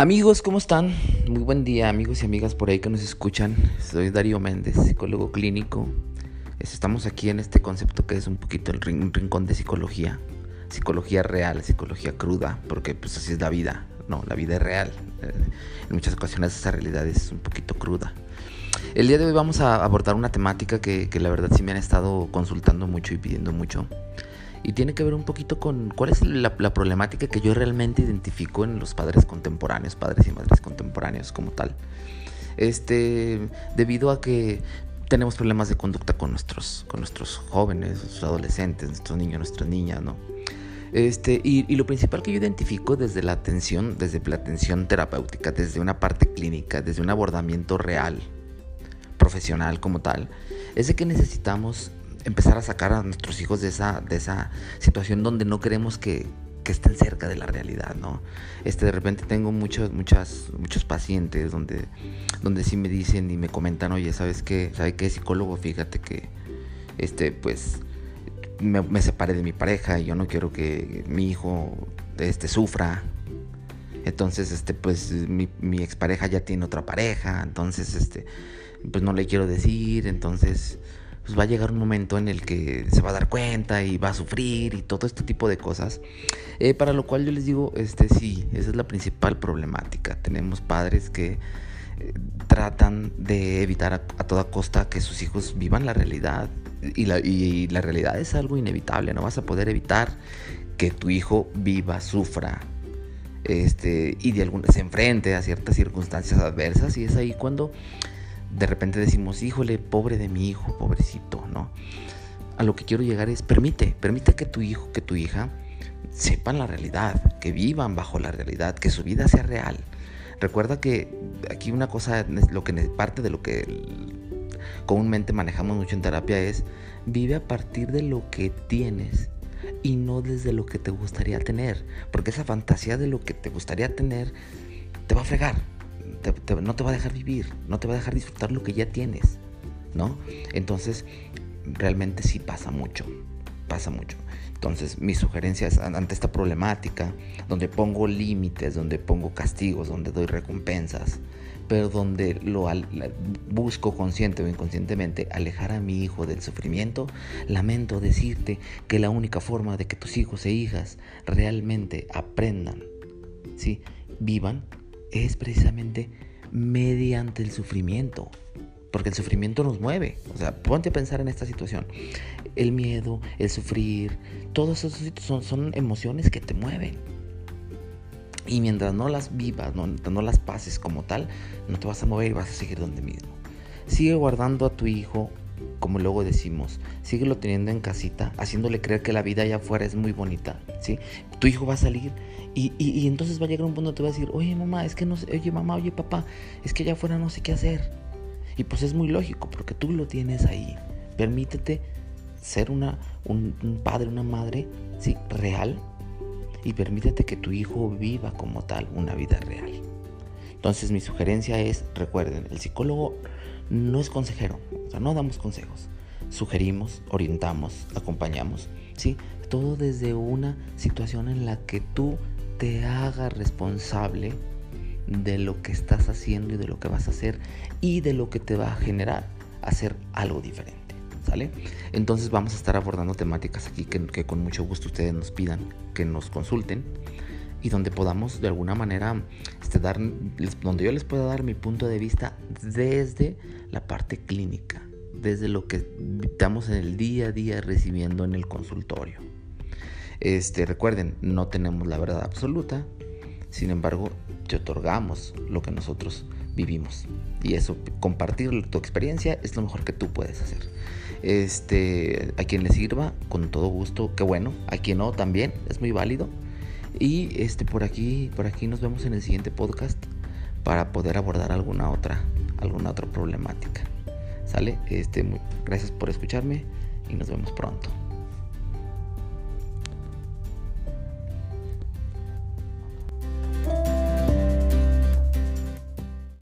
Amigos, ¿cómo están? Muy buen día, amigos y amigas por ahí que nos escuchan. Soy Darío Méndez, psicólogo clínico. Estamos aquí en este concepto que es un poquito el rincón de psicología. Psicología real, psicología cruda, porque pues así es la vida. No, la vida es real. Eh, en muchas ocasiones esa realidad es un poquito cruda. El día de hoy vamos a abordar una temática que, que la verdad sí me han estado consultando mucho y pidiendo mucho y tiene que ver un poquito con cuál es la, problemática que yo realmente identifico en los padres contemporáneos, padres y madres contemporáneos como tal. Este, debido a que tenemos problemas de conducta con nuestros, con nuestros jóvenes, nuestros adolescentes, nuestros niños, nuestras niñas, ¿no? Este, y, y, lo principal que yo identifico desde la atención, desde la atención terapéutica, desde una parte clínica, desde un abordamiento real, profesional como tal, es de que necesitamos empezar a sacar a nuestros hijos de esa, de esa situación donde no queremos que, estén cerca de la realidad, ¿no? Este, de repente tengo muchos, muchas, muchos pacientes donde, donde sí me dicen y me comentan, oye, ¿sabes qué? ¿Sabes qué, psicólogo? Fíjate que, este, pues, me, me separé de mi pareja y yo no quiero que mi hijo, este, sufra. Entonces, este, pues, mi, mi expareja ya tiene otra pareja, entonces, este, pues no le quiero decir, entonces pues va a llegar un momento en el que se va a dar cuenta y va a sufrir y todo este tipo de cosas. Eh, para lo cual yo les digo, este sí, esa es la principal problemática. Tenemos padres que eh, tratan de evitar a, toda costa que sus hijos vivan la realidad. Y la, y la realidad es algo inevitable, no vas a poder evitar que tu hijo viva, sufra, este, y de alguna, se enfrente a ciertas circunstancias adversas y es ahí cuando de repente decimos, híjole, pobre de mi hijo, pobrecito, ¿no? A lo que quiero llegar es, permite, permite que tu hijo, que tu hija sepan la realidad, que vivan bajo la realidad, que su vida sea real. Recuerda que aquí una cosa, lo que parte de lo que comúnmente manejamos mucho en terapia es, vive a partir de lo que tienes y no desde lo que te gustaría tener, porque esa fantasía de lo que te gustaría tener te va a fregar, no te va a dejar vivir, no te va a dejar disfrutar lo que ya tienes, ¿no? Entonces, realmente sí pasa mucho, pasa mucho. Entonces, mis sugerencias ante esta problemática, donde pongo límites, donde pongo castigos, donde doy recompensas, pero donde lo busco consciente o inconscientemente alejar a mi hijo del sufrimiento, lamento decirte que la única forma de que tus hijos e hijas realmente aprendan, ¿sí? vivan, es precisamente mediante el sufrimiento. Porque el sufrimiento nos mueve. O sea, ponte a pensar en esta situación. El miedo, el sufrir, todos esos son, son emociones que te mueven. Y mientras no las vivas, no, no las pases como tal, no te vas a mover y vas a seguir donde mismo. Sigue guardando a tu hijo como luego decimos, síguelo teniendo en casita, haciéndole creer que la vida allá afuera es muy bonita, ¿sí? Tu hijo va a salir y, y, entonces va a llegar un punto donde te va a decir, oye mamá, es que no sé, oye mamá, oye papá, es que allá afuera no sé qué hacer. Y pues es muy lógico, porque tú lo tienes ahí. Permítete ser una, un, un padre, una madre, ¿sí? Real. Y permítete que tu hijo viva como tal una vida real. Entonces mi sugerencia es, recuerden, el psicólogo no es consejero, o sea, no damos consejos. Sugerimos, orientamos, acompañamos, ¿sí? Todo desde una situación en la que tú te hagas responsable de lo que estás haciendo y de lo que vas a hacer y de lo que te va a generar hacer algo diferente. ¿Sale? Entonces vamos a estar abordando temáticas aquí que, que con mucho gusto ustedes nos pidan que nos consulten y donde podamos de alguna manera este, dar, donde yo les pueda dar mi punto de vista desde la parte clínica, desde lo que estamos en el día a día recibiendo en el consultorio. Este, recuerden, no tenemos la verdad absoluta, sin embargo, te otorgamos lo que nosotros vivimos. Y eso, compartir tu experiencia es lo mejor que tú puedes hacer. Este, a quien le sirva, con todo gusto, qué bueno. A quien no, también es muy válido. Y este por aquí, por aquí nos vemos en el siguiente podcast para poder abordar alguna otra, alguna otra problemática. ¿Sale? Este, gracias por escucharme y nos vemos pronto.